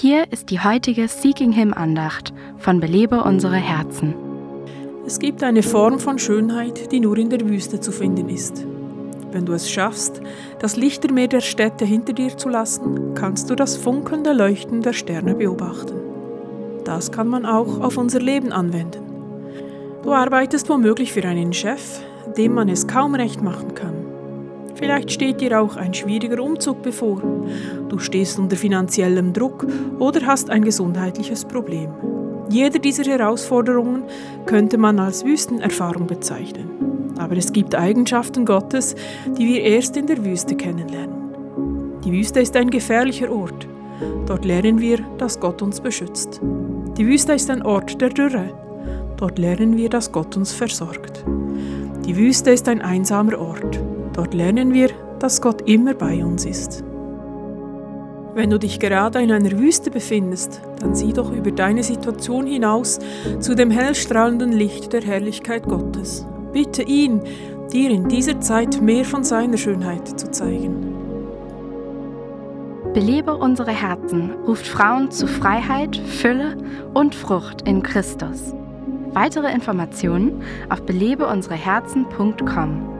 Hier ist die heutige Seeking Him Andacht von Belebe unsere Herzen. Es gibt eine Form von Schönheit, die nur in der Wüste zu finden ist. Wenn du es schaffst, das Lichtermeer der Städte hinter dir zu lassen, kannst du das funkelnde Leuchten der Sterne beobachten. Das kann man auch auf unser Leben anwenden. Du arbeitest womöglich für einen Chef, dem man es kaum recht machen kann. Vielleicht steht dir auch ein schwieriger Umzug bevor. Du stehst unter finanziellem Druck oder hast ein gesundheitliches Problem. Jede dieser Herausforderungen könnte man als Wüstenerfahrung bezeichnen. Aber es gibt Eigenschaften Gottes, die wir erst in der Wüste kennenlernen. Die Wüste ist ein gefährlicher Ort. Dort lernen wir, dass Gott uns beschützt. Die Wüste ist ein Ort der Dürre. Dort lernen wir, dass Gott uns versorgt. Die Wüste ist ein einsamer Ort. Dort lernen wir, dass Gott immer bei uns ist. Wenn du dich gerade in einer Wüste befindest, dann sieh doch über deine Situation hinaus zu dem hellstrahlenden Licht der Herrlichkeit Gottes. Bitte ihn, dir in dieser Zeit mehr von seiner Schönheit zu zeigen. Belebe unsere Herzen ruft Frauen zu Freiheit, Fülle und Frucht in Christus. Weitere Informationen auf belebeunsereherzen.com.